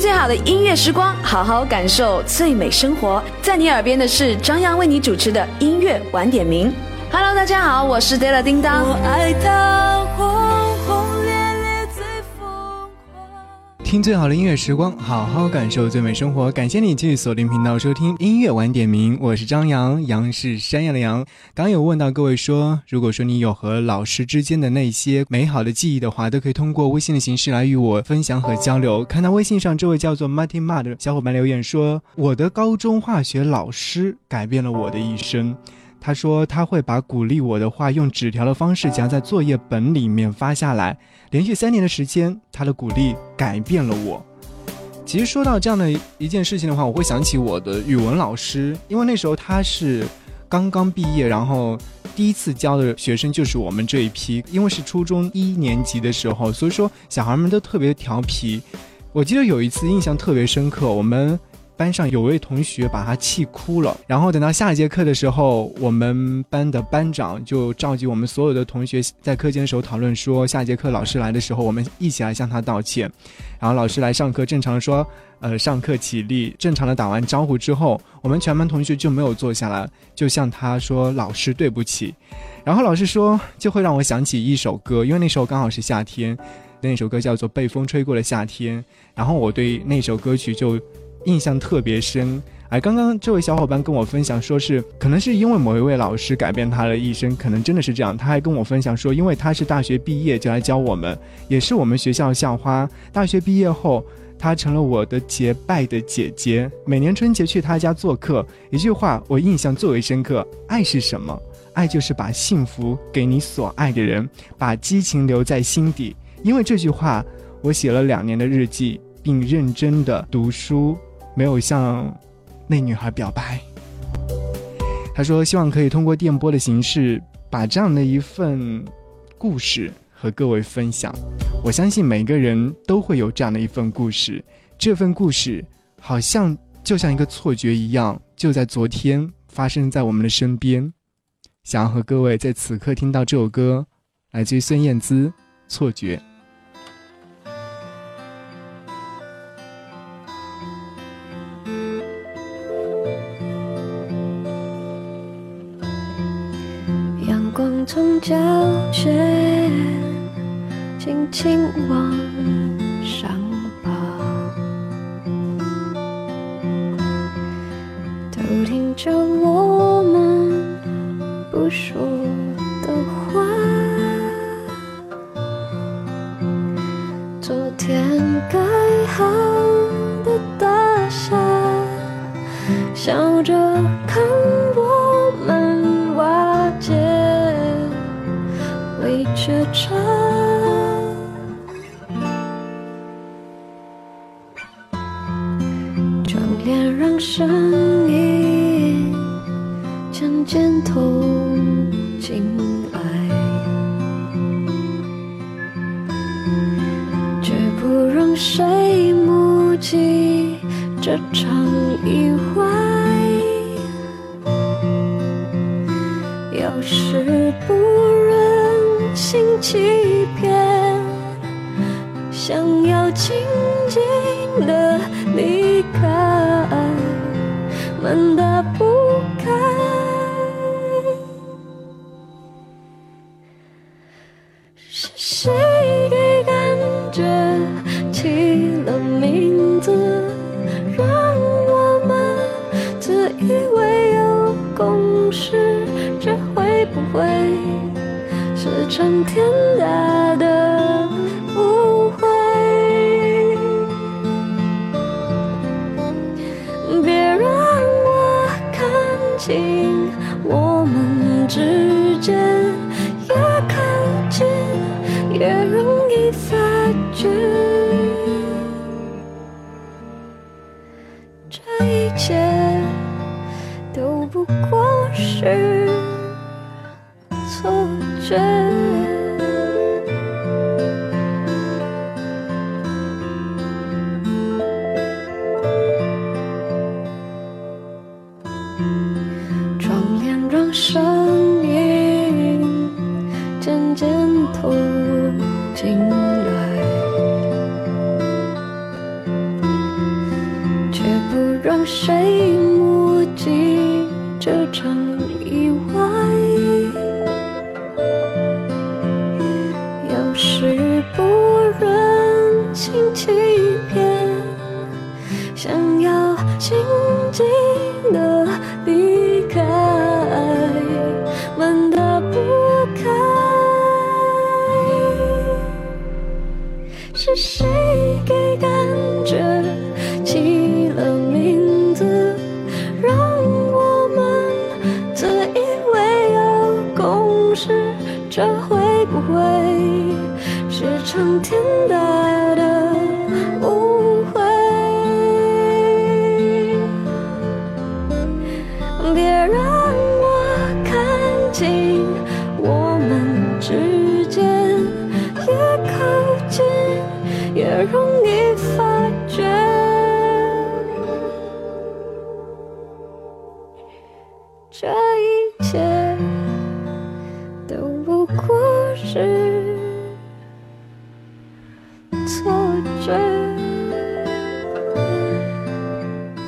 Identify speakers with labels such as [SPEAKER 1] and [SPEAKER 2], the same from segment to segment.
[SPEAKER 1] 最好的音乐时光，好好感受最美生活。在你耳边的是张扬为你主持的音乐晚点名。Hello，大家好，我是 Della 叮当。我爱他
[SPEAKER 2] 听最好的音乐时光，好好感受最美生活。感谢你继续锁定频道收听音乐晚点名，我是张扬，杨是山羊的羊。刚有问到各位说，如果说你有和老师之间的那些美好的记忆的话，都可以通过微信的形式来与我分享和交流。看到微信上这位叫做 Martin Ma 的小伙伴留言说，我的高中化学老师改变了我的一生。他说他会把鼓励我的话用纸条的方式夹在作业本里面发下来。连续三年的时间，他的鼓励改变了我。其实说到这样的一件事情的话，我会想起我的语文老师，因为那时候他是刚刚毕业，然后第一次教的学生就是我们这一批。因为是初中一年级的时候，所以说小孩们都特别调皮。我记得有一次印象特别深刻，我们。班上有位同学把他气哭了，然后等到下一节课的时候，我们班的班长就召集我们所有的同学在课间的时候讨论说，下节课老师来的时候，我们一起来向他道歉。然后老师来上课，正常说，呃，上课起立，正常的打完招呼之后，我们全班同学就没有坐下来，就向他说老师对不起。然后老师说，就会让我想起一首歌，因为那时候刚好是夏天，那首歌叫做《被风吹过的夏天》，然后我对那首歌曲就。印象特别深，哎刚刚这位小伙伴跟我分享，说是可能是因为某一位老师改变他的一生，可能真的是这样。他还跟我分享说，因为他是大学毕业就来教我们，也是我们学校校花。大学毕业后，他成了我的结拜的姐姐。每年春节去他家做客，一句话我印象最为深刻：爱是什么？爱就是把幸福给你所爱的人，把激情留在心底。因为这句话，我写了两年的日记，并认真的读书。没有向那女孩表白。他说：“希望可以通过电波的形式，把这样的一份故事和各位分享。我相信每个人都会有这样的一份故事，这份故事好像就像一个错觉一样，就在昨天发生在我们的身边。想要和各位在此刻听到这首歌，来自于孙燕姿，《错觉》。”
[SPEAKER 3] 脚尖轻轻往上爬，都听着我们不说学着窗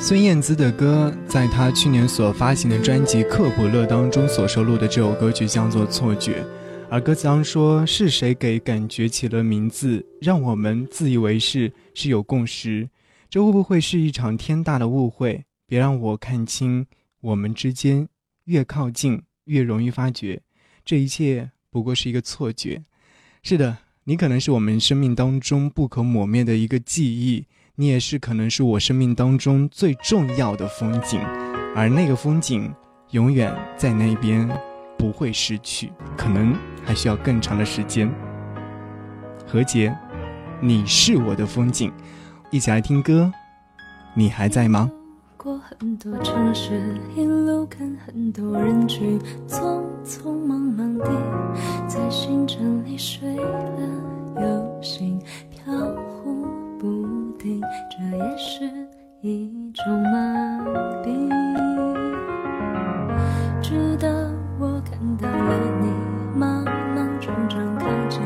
[SPEAKER 2] 孙燕姿的歌，在她去年所发行的专辑《克卜勒》当中所收录的这首歌曲叫做《错觉》，而歌词当中说：“是谁给感觉起了名字，让我们自以为是，是有共识？这会不会是一场天大的误会？别让我看清我们之间，越靠近越容易发觉，这一切。”不过是一个错觉，是的，你可能是我们生命当中不可磨灭的一个记忆，你也是可能是我生命当中最重要的风景，而那个风景永远在那边，不会失去，可能还需要更长的时间。何洁，你是我的风景，一起来听歌，你还在吗？
[SPEAKER 4] 过很多城市，一路看很多人群，匆匆忙忙地在行程里睡了又醒，飘忽不定，这也是一种麻痹。直到我看到了你，莽莽撞撞靠近，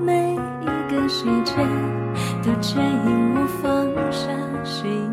[SPEAKER 4] 每一个细节都牵引我放下心。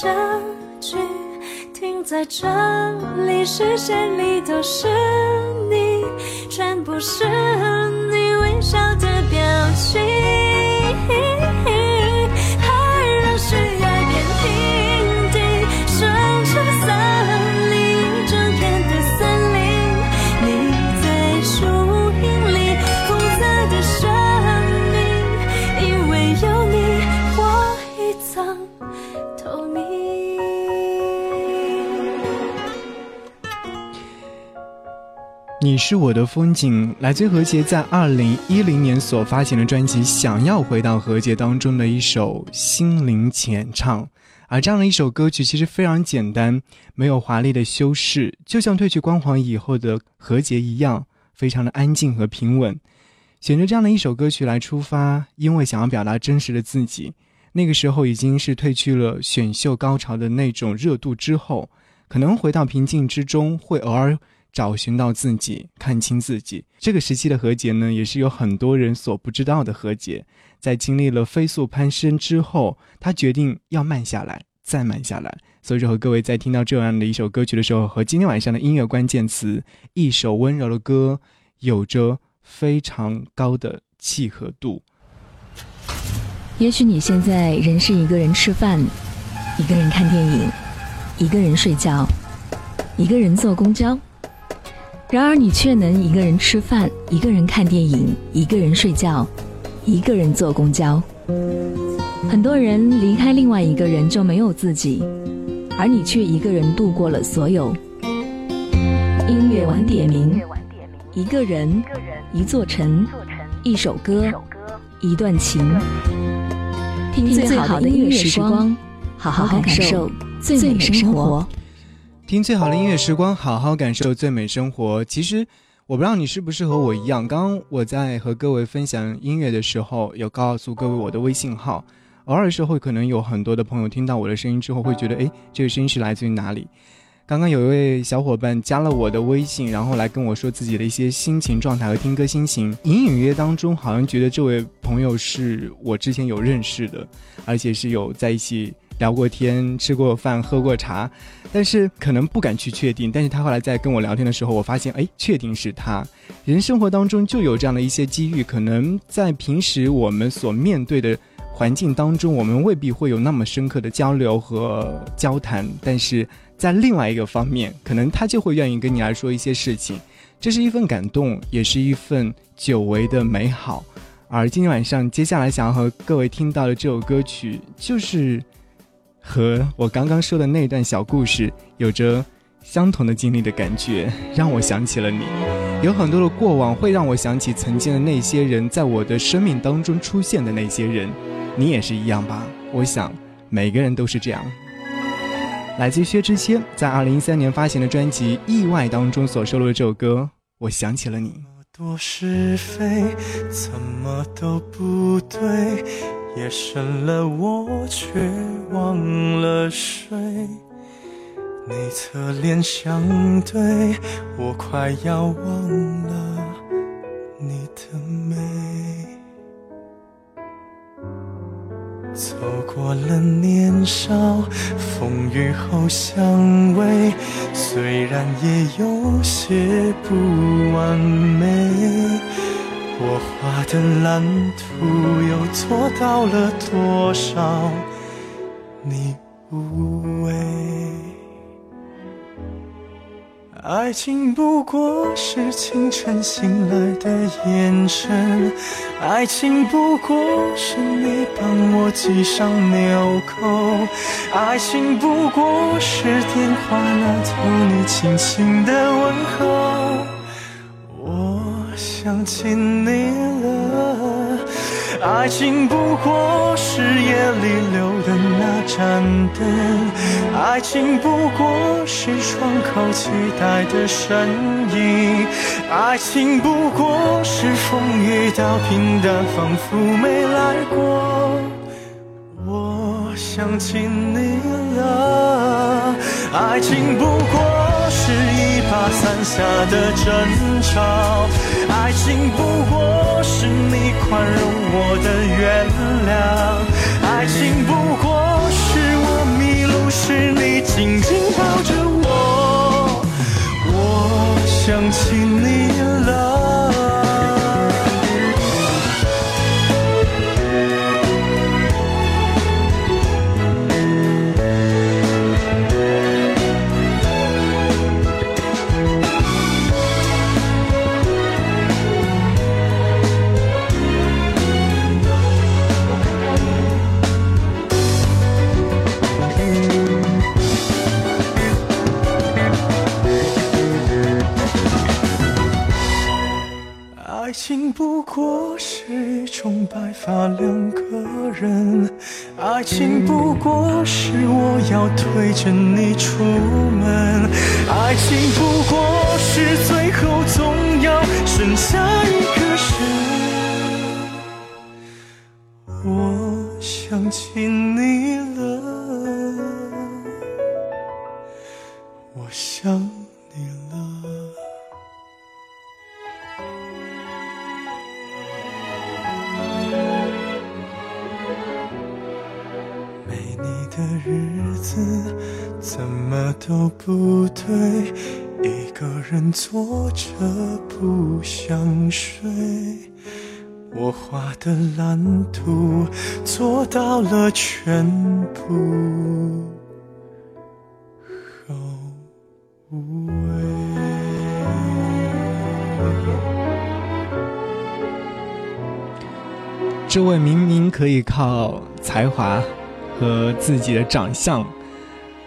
[SPEAKER 4] 相聚。停在这里，视线里都是你，全部是你微笑的表情。
[SPEAKER 2] 是我的风景，来自何洁在二零一零年所发行的专辑《想要回到何洁》当中的一首心灵浅唱。而这样的一首歌曲其实非常简单，没有华丽的修饰，就像褪去光环以后的何洁一样，非常的安静和平稳。选择这样的一首歌曲来出发，因为想要表达真实的自己。那个时候已经是褪去了选秀高潮的那种热度之后，可能回到平静之中，会偶尔。找寻到自己，看清自己。这个时期的何洁呢，也是有很多人所不知道的何洁。在经历了飞速攀升之后，她决定要慢下来，再慢下来。所以说，和各位在听到这样的一首歌曲的时候，和今天晚上的音乐关键词“一首温柔的歌”有着非常高的契合度。
[SPEAKER 5] 也许你现在仍是一个人吃饭，一个人看电影，一个人睡觉，一个人坐公交。然而，你却能一个人吃饭，一个人看电影，一个人睡觉，一个人坐公交。很多人离开另外一个人就没有自己，而你却一个人度过了所有。音乐晚点名，一个人，一座城，一首歌，一段情。听最好的音乐时光，好好感受最美生活。
[SPEAKER 2] 听最好的音乐时光，好好感受最美生活。其实我不知道你是不是和我一样，刚刚我在和各位分享音乐的时候，有告诉各位我的微信号。偶尔时候可能有很多的朋友听到我的声音之后，会觉得，哎，这个声音是来自于哪里？刚刚有一位小伙伴加了我的微信，然后来跟我说自己的一些心情状态和听歌心情。隐隐约当中，好像觉得这位朋友是我之前有认识的，而且是有在一起。聊过天，吃过饭，喝过茶，但是可能不敢去确定。但是他后来在跟我聊天的时候，我发现，哎，确定是他。人生活当中就有这样的一些机遇，可能在平时我们所面对的环境当中，我们未必会有那么深刻的交流和交谈，但是在另外一个方面，可能他就会愿意跟你来说一些事情。这是一份感动，也是一份久违的美好。而今天晚上，接下来想要和各位听到的这首歌曲，就是。和我刚刚说的那段小故事有着相同的经历的感觉，让我想起了你。有很多的过往会让我想起曾经的那些人，在我的生命当中出现的那些人。你也是一样吧？我想每个人都是这样。来自薛之谦在二零一三年发行的专辑《意外》当中所收录的这首歌，我想起了你。
[SPEAKER 6] 多是非，怎么都不对。夜深了，我却忘了睡。你侧脸相对，我快要忘了你的美。走过了年少，风雨后相偎，虽然也有些不完美。我画的蓝图又做到了多少？你无畏。爱情不过是清晨醒来的眼神，爱情不过是你帮我系上纽扣，爱情不过是电话那头你轻轻的问候。想起你了，爱情不过是夜里留的那盏灯，爱情不过是窗口期待的身影，爱情不过是风雨到平淡，仿佛没来过。我想起你了，爱情不过。是一把伞下的争吵。爱情不过是你宽容我的原谅。爱情不过是我迷路时你紧紧抱着我。我想起你了。爱情不过是一种白发两个人，爱情不过是我要推着你出门，爱情不过是最后总要剩下一个人。我想起你人坐着不想睡。我画的蓝图做到了全部后尾。
[SPEAKER 2] 这位明明可以靠才华和自己的长相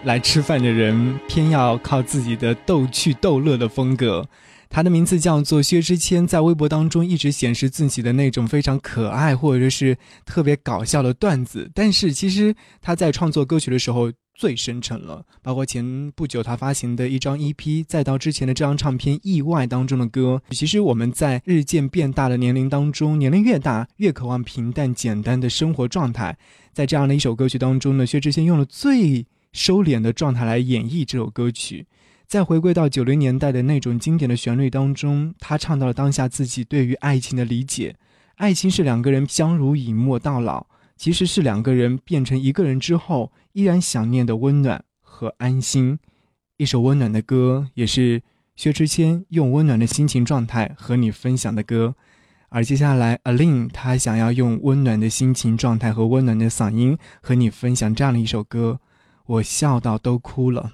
[SPEAKER 2] 来吃饭的人，偏要靠自己的逗趣逗乐的风格。他的名字叫做薛之谦，在微博当中一直显示自己的那种非常可爱或者是特别搞笑的段子，但是其实他在创作歌曲的时候最深沉了，包括前不久他发行的一张 EP，再到之前的这张唱片《意外》当中的歌。其实我们在日渐变大的年龄当中，年龄越大越渴望平淡简单的生活状态，在这样的一首歌曲当中呢，薛之谦用了最收敛的状态来演绎这首歌曲。再回归到九零年代的那种经典的旋律当中，他唱到了当下自己对于爱情的理解。爱情是两个人相濡以沫到老，其实是两个人变成一个人之后，依然想念的温暖和安心。一首温暖的歌，也是薛之谦用温暖的心情状态和你分享的歌。而接下来，Aline 她想要用温暖的心情状态和温暖的嗓音和你分享这样的一首歌，我笑到都哭了。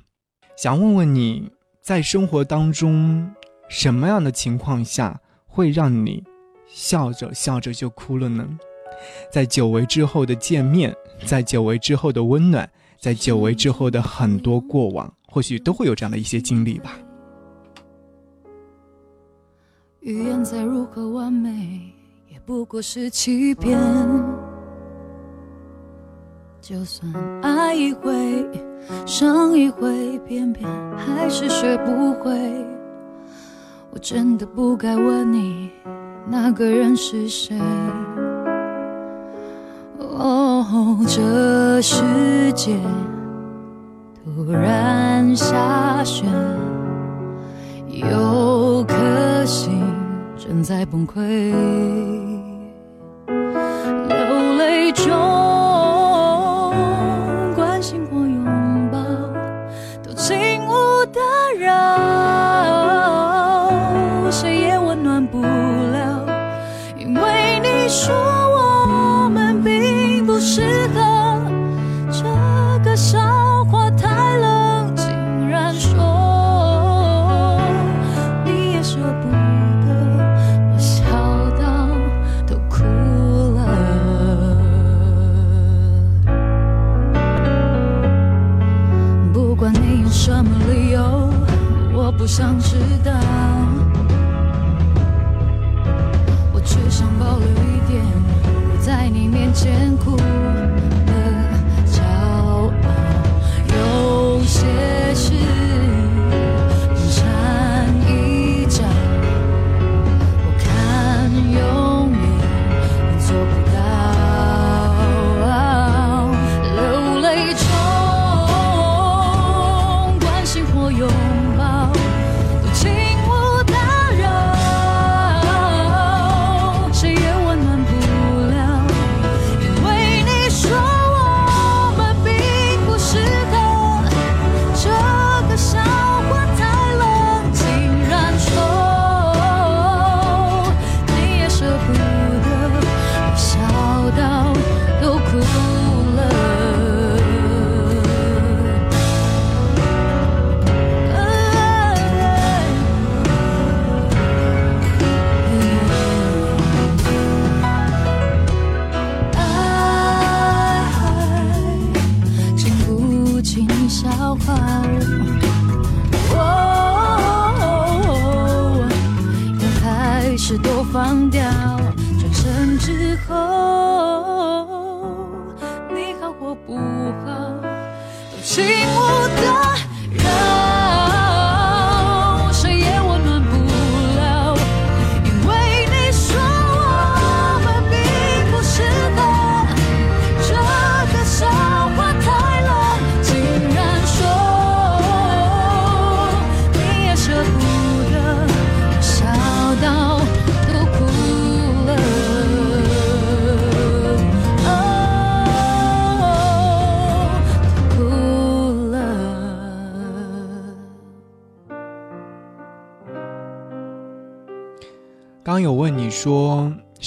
[SPEAKER 2] 想问问你在生活当中，什么样的情况下会让你笑着笑着就哭了呢？在久违之后的见面，在久违之后的温暖，在久违之后的很多过往，或许都会有这样的一些经历吧。
[SPEAKER 7] 语言再如何完美，也不过是欺骗。就算爱一回，伤一回，偏偏还是学不会。我真的不该问你，那个人是谁。哦，这世界突然下雪，有颗心正在崩溃，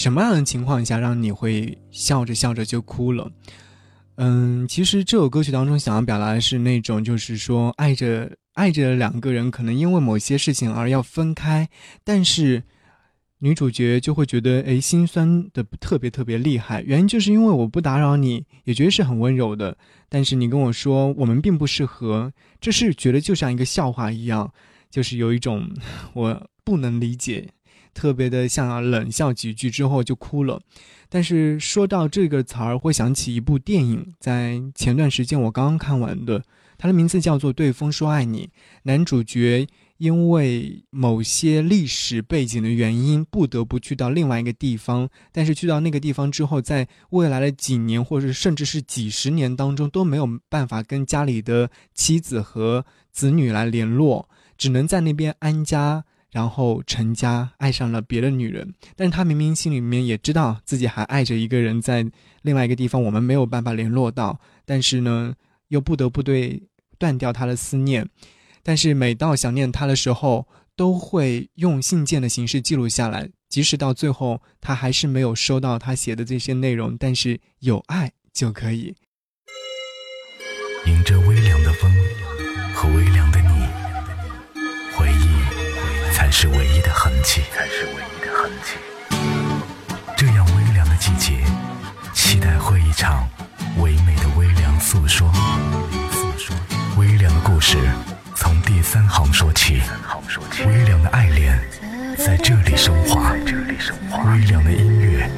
[SPEAKER 2] 什么样的情况下让你会笑着笑着就哭了？嗯，其实这首歌曲当中想要表达的是那种，就是说爱着爱着两个人，可能因为某些事情而要分开，但是女主角就会觉得哎心酸的特别特别厉害。原因就是因为我不打扰你，也觉得是很温柔的，但是你跟我说我们并不适合，这是觉得就像一个笑话一样，就是有一种我不能理解。特别的像冷笑几句之后就哭了，但是说到这个词儿，会想起一部电影，在前段时间我刚刚看完的，它的名字叫做《对风说爱你》。男主角因为某些历史背景的原因，不得不去到另外一个地方，但是去到那个地方之后，在未来的几年，或者甚至是几十年当中，都没有办法跟家里的妻子和子女来联络，只能在那边安家。然后成家，爱上了别的女人，但是他明明心里面也知道自己还爱着一个人，在另外一个地方，我们没有办法联络到，但是呢，又不得不对断掉他的思念，但是每到想念他的时候，都会用信件的形式记录下来，即使到最后他还是没有收到他写的这些内容，但是有爱就可以。
[SPEAKER 8] 迎着微凉的风和微凉的你，才是唯一的痕迹。才是唯一的痕迹。这样微凉的季节，期待会一场唯美的微凉诉说。诉说微凉的故事，从第三行说起。微凉的爱恋，在这里升华。微凉的音乐，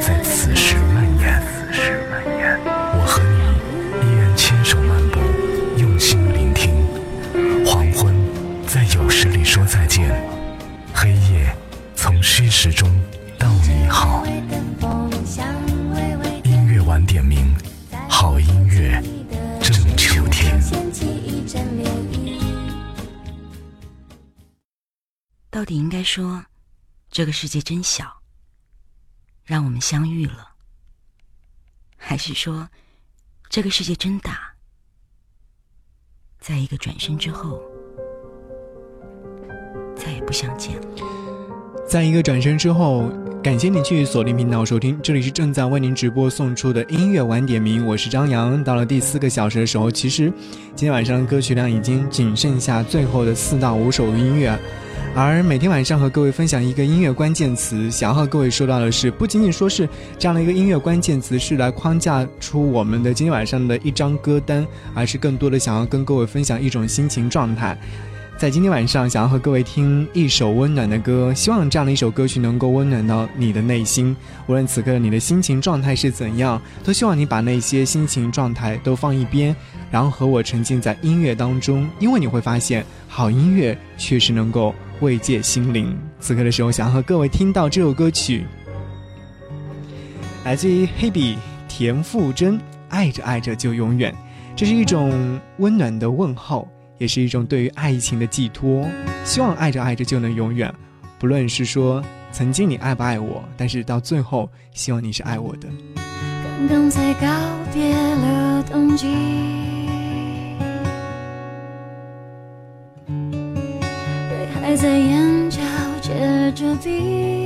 [SPEAKER 8] 在此时蔓延。时钟到你好，音乐晚点名，好音乐正秋天。
[SPEAKER 9] 到底应该说，这个世界真小，让我们相遇了，还是说，这个世界真大，在一个转身之后？再也不相见了。
[SPEAKER 2] 在一个转身之后，感谢你继续锁定频道收听，这里是正在为您直播送出的音乐晚点名，我是张扬。到了第四个小时的时候，其实今天晚上歌曲量已经仅剩下最后的四到五首音乐，而每天晚上和各位分享一个音乐关键词，想要和各位说到的是，不仅仅说是这样的一个音乐关键词是来框架出我们的今天晚上的一张歌单，而是更多的想要跟各位分享一种心情状态。在今天晚上，想要和各位听一首温暖的歌，希望这样的一首歌曲能够温暖到你的内心。无论此刻你的心情状态是怎样，都希望你把那些心情状态都放一边，然后和我沉浸在音乐当中。因为你会发现，好音乐确实能够慰藉心灵。此刻的时候，想要和各位听到这首歌曲，来自于黑笔田馥甄，《爱着爱着就永远》，这是一种温暖的问候。也是一种对于爱情的寄托，希望爱着爱着就能永远。不论是说曾经你爱不爱我，但是到最后，希望你是爱我的。
[SPEAKER 4] 刚刚才告别了冬季，泪还在眼角结着冰。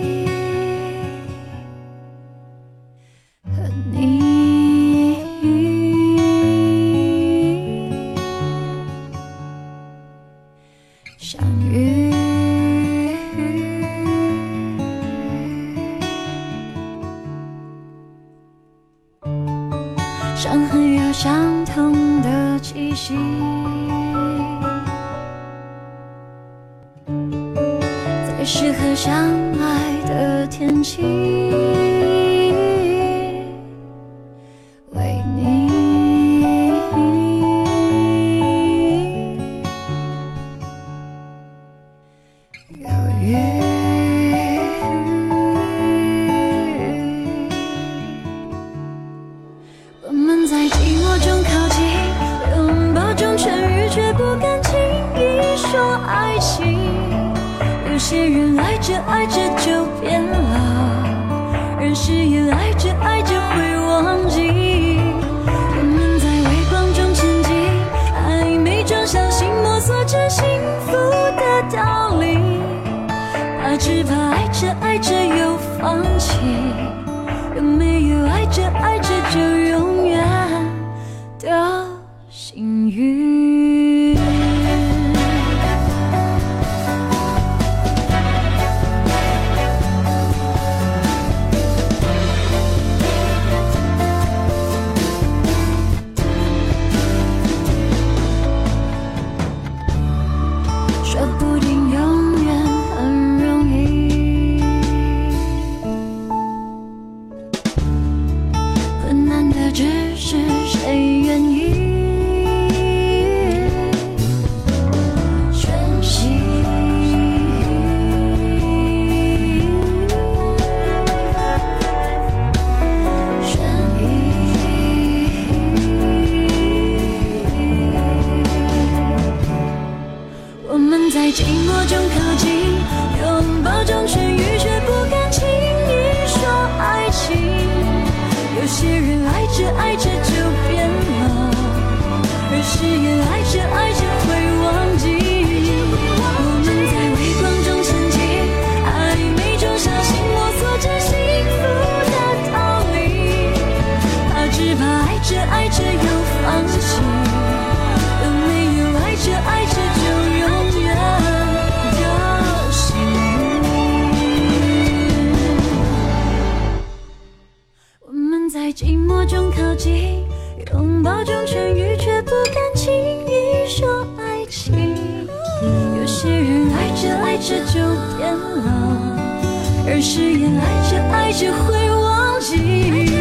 [SPEAKER 4] 而誓言爱着爱着会
[SPEAKER 2] 忘记。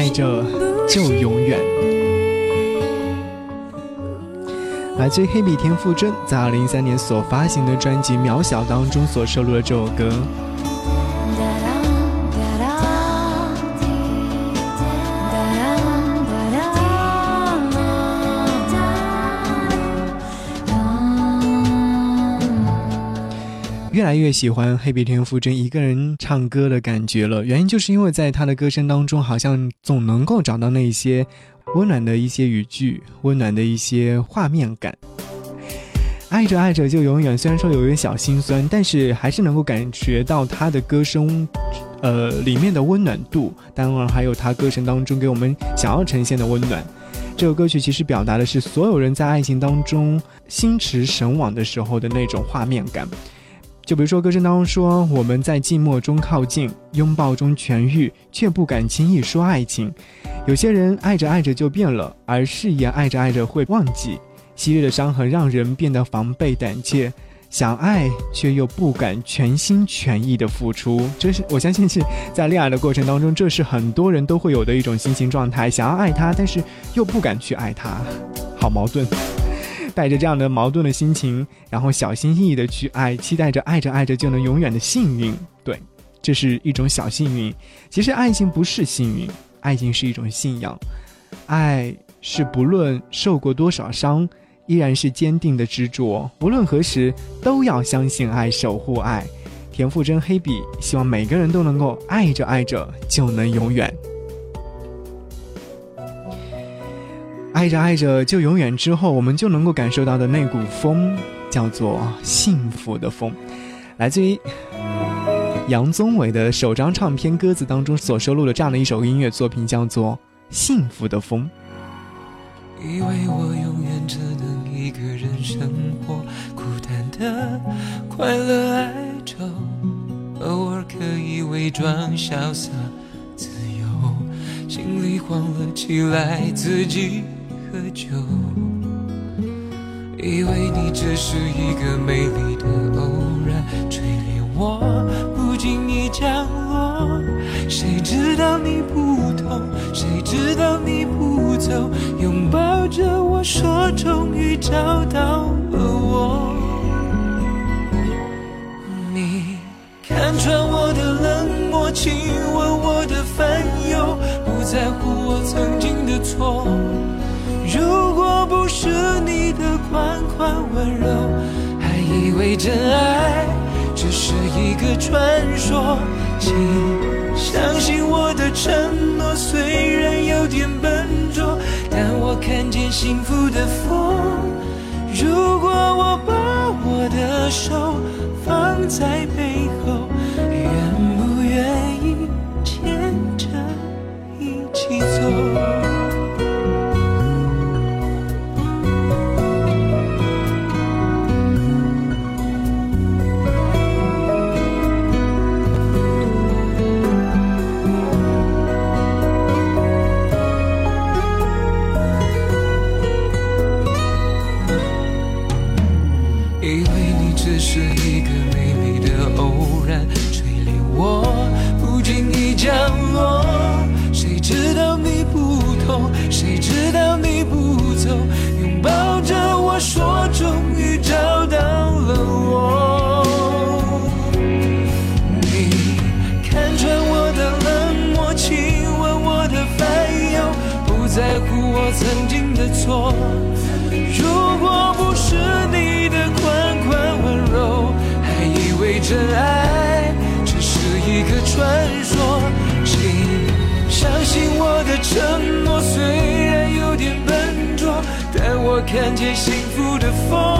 [SPEAKER 2] 爱着就永远。来自黑笔田馥甄在二零一三年所发行的专辑《渺小》当中所收录的这首歌。越来越喜欢黑笔田馥甄一个人唱歌的感觉了，原因就是因为在他的歌声当中，好像总能够找到那些温暖的一些语句，温暖的一些画面感。爱着爱着就永远，虽然说有一点小心酸，但是还是能够感觉到他的歌声，呃，里面的温暖度，当然还有他歌声当中给我们想要呈现的温暖。这首歌曲其实表达的是所有人在爱情当中心驰神往的时候的那种画面感。就比如说歌声当中说，我们在寂寞中靠近，拥抱中痊愈，却不敢轻易说爱情。有些人爱着爱着就变了，而誓言爱着爱着会忘记。昔日的伤痕让人变得防备胆怯，想爱却又不敢全心全意的付出。这是我相信是在恋爱的过程当中，这是很多人都会有的一种心情状态：想要爱他，但是又不敢去爱他，好矛盾。带着这样的矛盾的心情，然后小心翼翼的去爱，期待着爱着爱着就能永远的幸运。对，这是一种小幸运。其实爱情不是幸运，爱情是一种信仰。爱是不论受过多少伤，依然是坚定的执着。无论何时，都要相信爱，守护爱。田馥甄黑笔，希望每个人都能够爱着爱着就能永远。爱着爱着就永远之后，我们就能够感受到的那股风，叫做幸福的风，来自于杨宗纬的首张唱片《鸽子》当中所收录的这样的一首音乐作品，叫做《幸福的风。
[SPEAKER 10] 以为我永远只能一个人生活，孤单的快乐哀愁，偶尔可以伪装潇洒自由，心里慌了起来，自己喝酒。以为你只是一个美丽的偶然，垂怜我不经意降落。谁知道你不痛，谁知道你不走，拥抱着我说终于找到了我。你看穿我的冷漠，亲吻我的烦忧，不在乎我曾经的错。款款温柔，还以为真爱只是一个传说。请相信我的承诺，虽然有点笨拙，但我看见幸福的风。如果我把我的手放在背后，愿不愿意牵着一起走？看见幸福的风。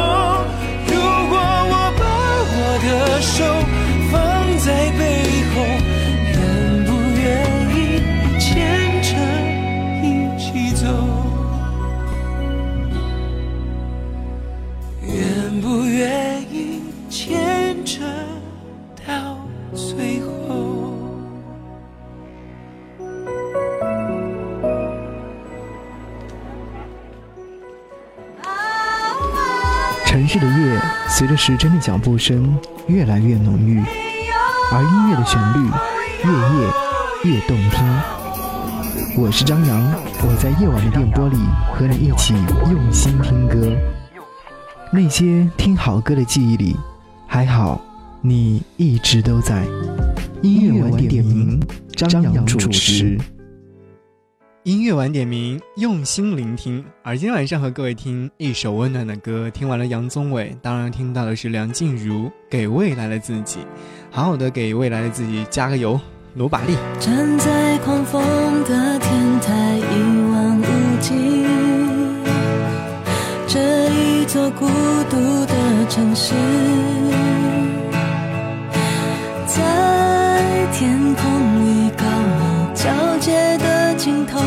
[SPEAKER 2] 随着时针的脚步声越来越浓郁，而音乐的旋律越夜越动听。我是张扬，我在夜晚的电波里和你一起用心听歌。那些听好歌的记忆里，还好你一直都在。音乐晚点名，张扬主持。音乐晚点名，用心聆听。而今天晚上和各位听一首温暖的歌，听完了杨宗纬，当然听到的是梁静茹《给未来的自己》，好好的给未来的自己加个油，努把力。
[SPEAKER 4] 站在狂风的天台，一望无际，这一座孤独的城市，在天空里高楼交接的。尽头，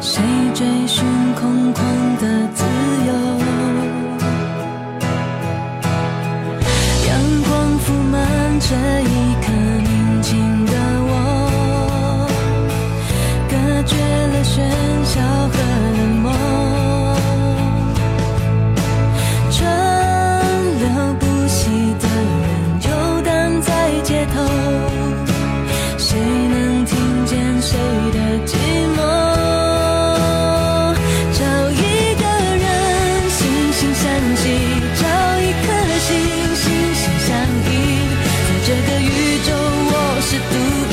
[SPEAKER 4] 谁追寻空旷的自由？阳光铺满这一
[SPEAKER 2] should do.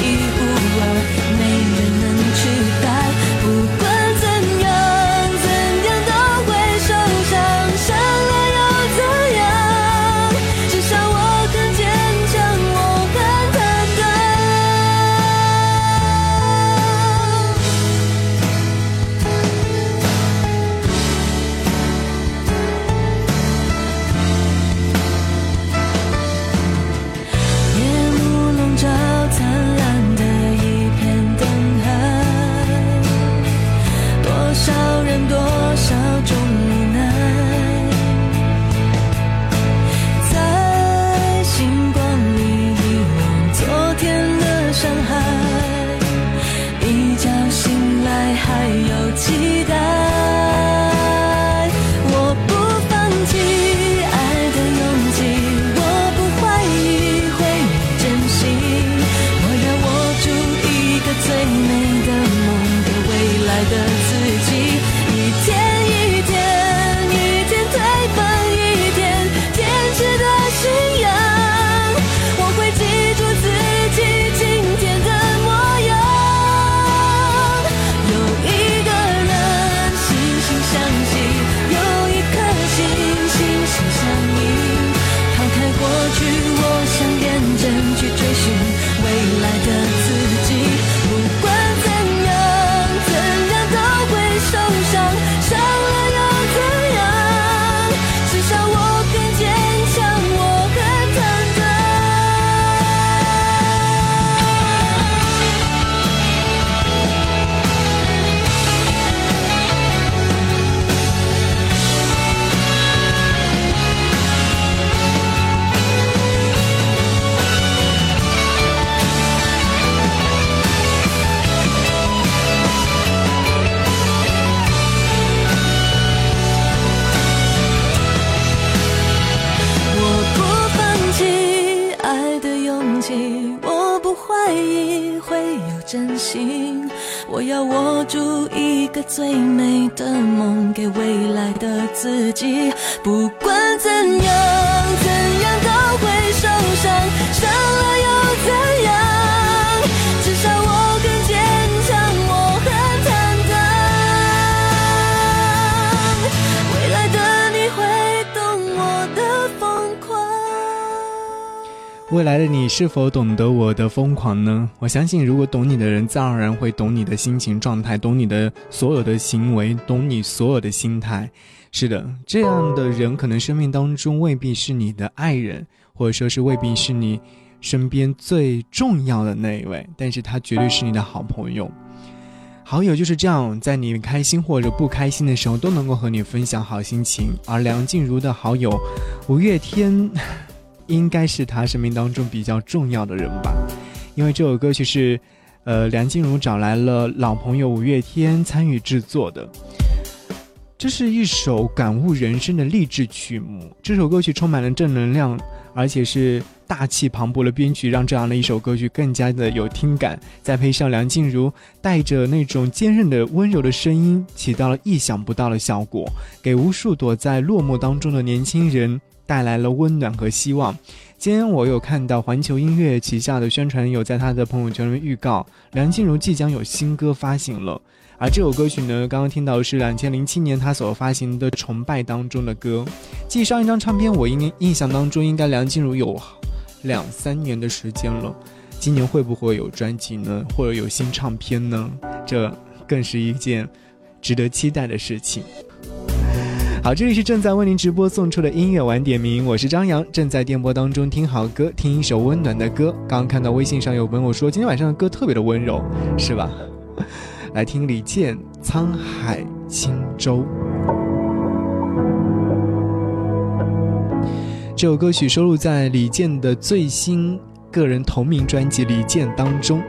[SPEAKER 2] 是否懂得我的疯狂呢？我相信，如果懂你的人，自然而然会懂你的心情状态，懂你的所有的行为，懂你所有的心态。是的，这样的人可能生命当中未必是你的爱人，或者说是未必是你身边最重要的那一位，但是他绝对是你的好朋友。好友就是这样，在你开心或者不开心的时候，都能够和你分享好心情。而梁静茹的好友，五月天。应该是他生命当中比较重要的人吧，因为这首歌曲是，呃，梁静茹找来了老朋友五月天参与制作的。这是一首感悟人生的励志曲目。这首歌曲充满了正能量，而且是大气磅礴的编曲，让这样的一首歌曲更加的有听感。再配上梁静茹带着那种坚韧的温柔的声音，起到了意想不到的效果，给无数躲在落寞当中的年轻人。带来了温暖和希望。今天我有看到环球音乐旗下的宣传有在他的朋友圈里面预告，梁静茹即将有新歌发行了。而这首歌曲呢，刚刚听到是两千零七年他所发行的《崇拜》当中的歌。继上一张唱片，我应印象当中应该梁静茹有两三年的时间了。今年会不会有专辑呢？或者有新唱片呢？这更是一件值得期待的事情。好，这里是正在为您直播送出的音乐晚点名，我是张扬，正在电波当中听好歌，听一首温暖的歌。刚刚看到微信上有朋友说，今天晚上的歌特别的温柔，是吧？来听李健《沧海轻舟》这首歌曲，收录在李健的最新个人同名专辑《李健》当中。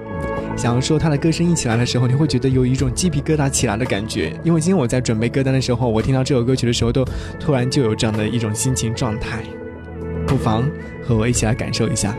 [SPEAKER 2] 想要说他的歌声一起来的时候，你会觉得有一种鸡皮疙瘩起来的感觉。因为今天我在准备歌单的时候，我听到这首歌曲的时候，都突然就有这样的一种心情状态。不妨和我一起来感受一下。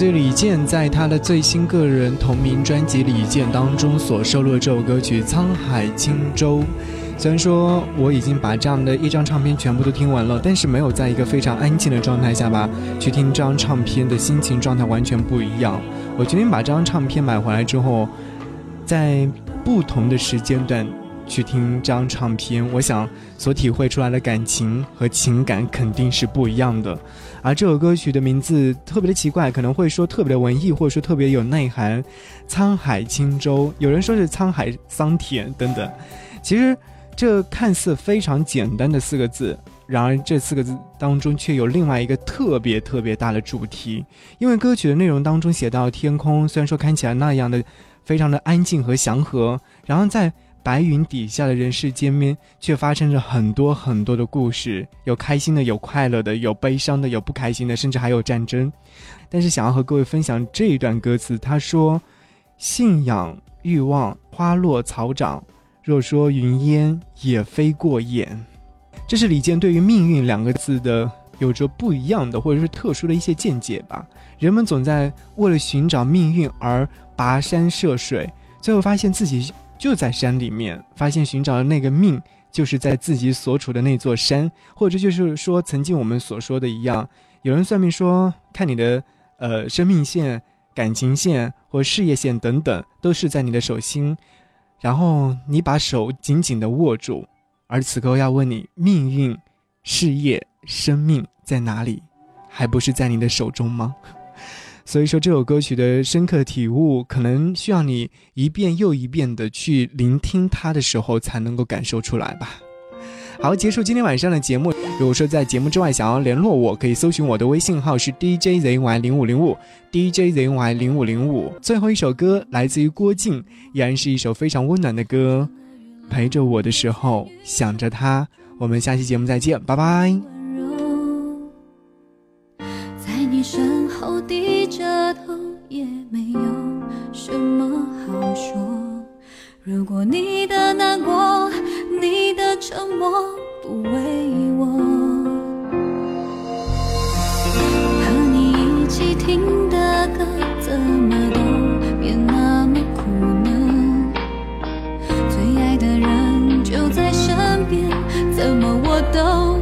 [SPEAKER 2] 这李健在他的最新个人同名专辑《李健》当中所收录的这首歌曲《沧海轻舟》，虽然说我已经把这样的一张唱片全部都听完了，但是没有在一个非常安静的状态下吧去听这张唱片的心情状态完全不一样。我决定把这张唱片买回来之后，在不同的时间段。去听这张唱片，我想所体会出来的感情和情感肯定是不一样的。而这首歌曲的名字特别的奇怪，可能会说特别的文艺，或者说特别有内涵。沧海轻舟，有人说是沧海桑田等等。其实这看似非常简单的四个字，然而这四个字当中却有另外一个特别特别大的主题。因为歌曲的内容当中写到天空，虽然说看起来那样的非常的安静和祥和，然后在白云底下的人世间面，却发生着很多很多的故事，有开心的，有快乐的，有悲伤的，有不开心的，甚至还有战争。但是，想要和各位分享这一段歌词，他说：“信仰、欲望，花落草长；若说云烟，也飞过眼。”这是李健对于“命运”两个字的有着不一样的，或者是特殊的一些见解吧。人们总在为了寻找命运而跋山涉水，最后发现自己。就在山里面，发现寻找的那个命，就是在自己所处的那座山，或者就是说，曾经我们所说的一样，有人算命说，看你的呃生命线、感情线或事业线等等，都是在你的手心，然后你把手紧紧的握住，而此刻要问你，命运、事业、生命在哪里？还不是在你的手中吗？所以说，这首歌曲的深刻体悟，可能需要你一遍又一遍的去聆听它的时候，才能够感受出来吧。好，结束今天晚上的节目。如果说在节目之外想要联络我，可以搜寻我的微信号是 D J Z Y 零五零五 D J Z Y 零五零五。最后一首歌来自于郭靖，依然是一首非常温暖的歌。陪着我的时候，想着他。我们下期节目再见，拜拜。
[SPEAKER 7] 在你身低着头也没有什么好说。如果你的难过，你的沉默不为我，和你一起听的歌怎么都变那么苦呢？最爱的人就在身边，怎么我都